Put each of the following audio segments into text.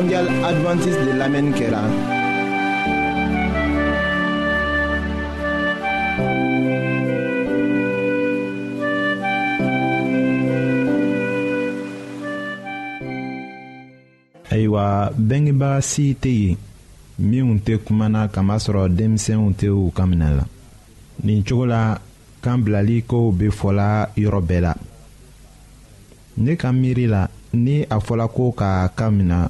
mondial adventiste de lamɛnni kɛra. ayiwa bɛngebaga si tɛ yen minnu te kumana kamasro denmisɛnw tɛ u kan minɛ la nin cogo la kanbilali kow fɔla yɔrɔ bɛɛ la ne ka miiri la ni a fɔla ko ka kan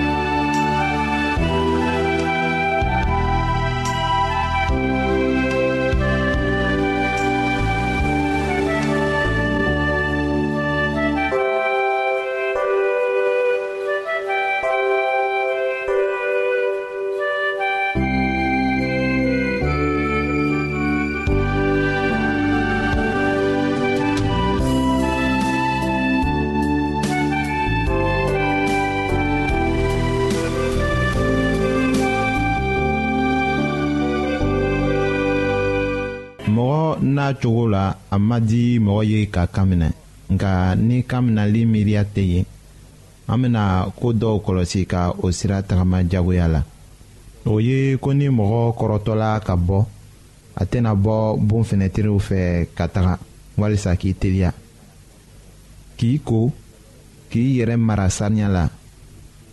cogo la a ma di mɔgɔ ye ka kan minɛ nka ni kan minɛli miiriya tɛ ye an bɛna ko dɔw kɔlɔsi ka o sira tagama jagoya la o ye ko ni mɔgɔ kɔrɔtɔla ka bɔ a tɛna bɔ bon fɛnɛtiriw fɛ ka taga walisa k'i teliya k'i ko k'i yɛrɛ mara saniya la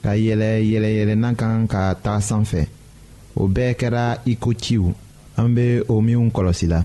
ka yɛlɛ yɛlɛyɛlɛnan kan ka taga sanfɛ o bɛɛ kɛra i ko ciw an bɛ o minw kɔlɔsi la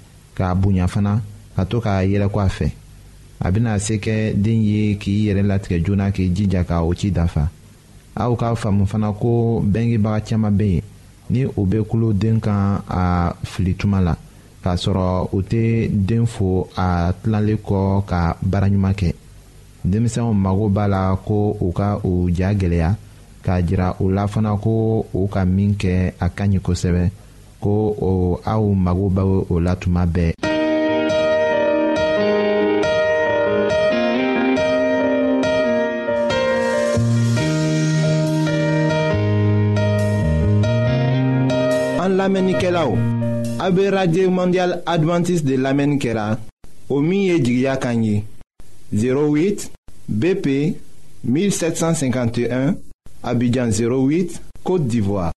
k'a bonya fana ka to k'a yɛlɛko a fɛ a bɛna se kɛ den ye k'i yɛrɛ latigɛ joona k'i jija ka o ci dafa aw k'a faamu fana ko bɛngebaga caman bɛ yen ni o bɛ kulo den kan a fili tuma la k'a sɔrɔ u tɛ den fo a tilalen kɔ ka baara ɲuman kɛ denmisɛnw mago b'a la ko u ka u ja gɛlɛya k'a jira u la fana ko u ka min kɛ a ka ɲi kosɛbɛ ko o aw o la mondial adventiste de lamɛnni kɛra o 08 bp 1751 abidjan 08 côte d'ivoire.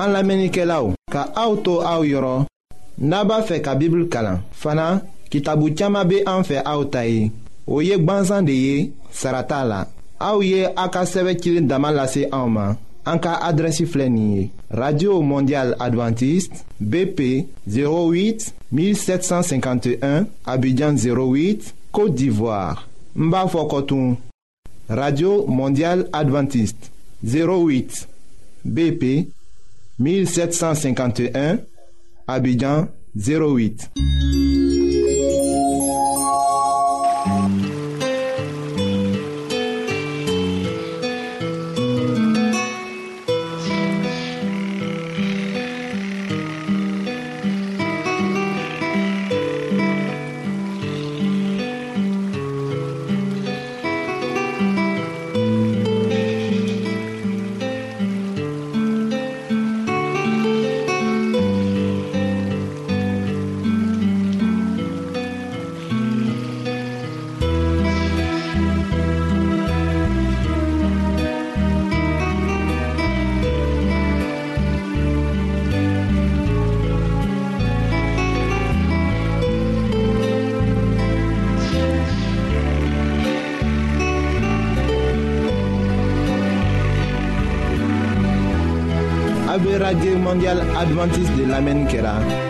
An la menike la ou, ka aoutou aou yoron, naba fe ka bibl kalan. Fana, ki tabou tiyama be an fe aoutayi, ou yek banzan de ye, sarata la. Aou ye a ka seve kilin daman lase aouman, an ka adresi flenye. Radio Mondial Adventist, BP 08-1751, Abidjan 08, Kote d'Ivoire. Mba fokotoun. Radio Mondial Adventist, 08, BP 08. 1751, Abidjan 08. radio Mondial adventiste de la Kera.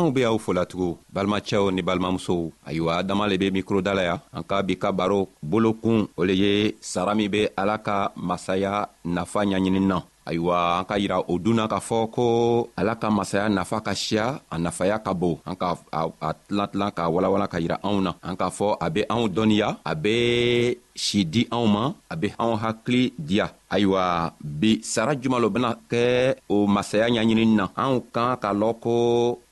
anw be aw folatugun balimacɛw ni balimamusow ayiwa adama le be mikroda la ya an ka bi ka baro bolokun o le ye sara min be ala ka masaya nafa ɲaɲini na ayiwa an ka yira o dunna k'a fɔ ko ala ka masaya nafa ka siya a nafaya ka bon an ka a tilan tilan k'a walawala ka yira anw na an k'a fɔ a be anw dɔnniya a be si di anw ma a be anw hakili diya ayiwa bi sara juman lo bena kɛ o masaya ɲaɲinini na anw kan k'a lɔn ko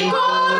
People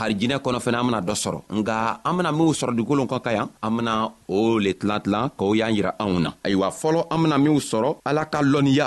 harijinɛ kɔnɔ fɛnɛ an bena dɔ sɔrɔ nga an bena minw sɔrɔ dugukolo kɔn ka yan an bena o le tilan tilan k'o y'an yira anw na ayiwa fɔlɔ an bena minw sɔrɔ ala ka lɔnniya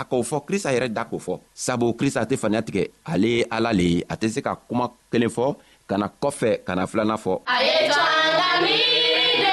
a k'o fɔ krista yɛrɛ da k'o fɔ sabu krista tɛ faniya tigɛ ale ye ala le ye a tɛ se ka kuma kelen fɔ ka na kɔfɛ ka na filanan fɔ a ye to an ka miiri de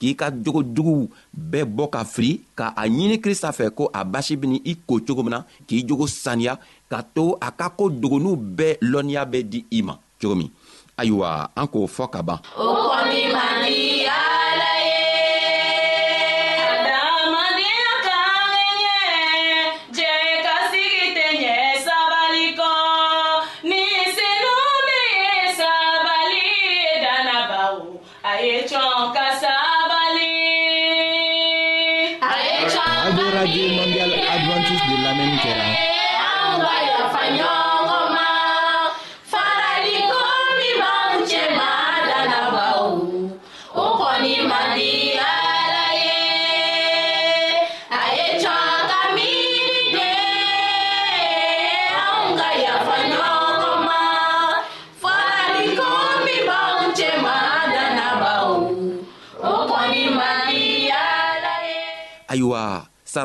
k'i ka jogo juguw bɛɛ bɔ ka fili ka a ɲini krista fɛ ko a basi beni i ko cogo min na k'i jogo saniya ka to a ka ko dogonuw bɛɛ lɔnniya bɛ di i ma cogo min ayiwa an k'o fɔ ka ban o kɔni man di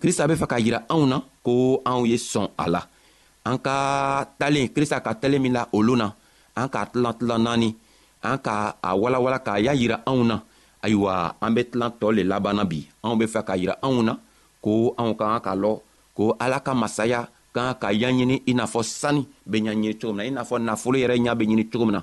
krista be fɛ k'a yira anw na ko anw ye sɔn a la an ka talen krista ka talen min la olu na an k'a tilan tilan naani an ka a walawala k'a y'a yira anw na ayiwa an be tilan tɔɔ le labanna bi anw be fɛ k'a yira anw na ko anw ka kan ka lɔ ko ala ka masaya ka kan ka ɲaɲini i n'a fɔ sani be ɲaɲini cogo min na i n'a fɔ nafolo yɛrɛ ɲa be ɲini cogo min na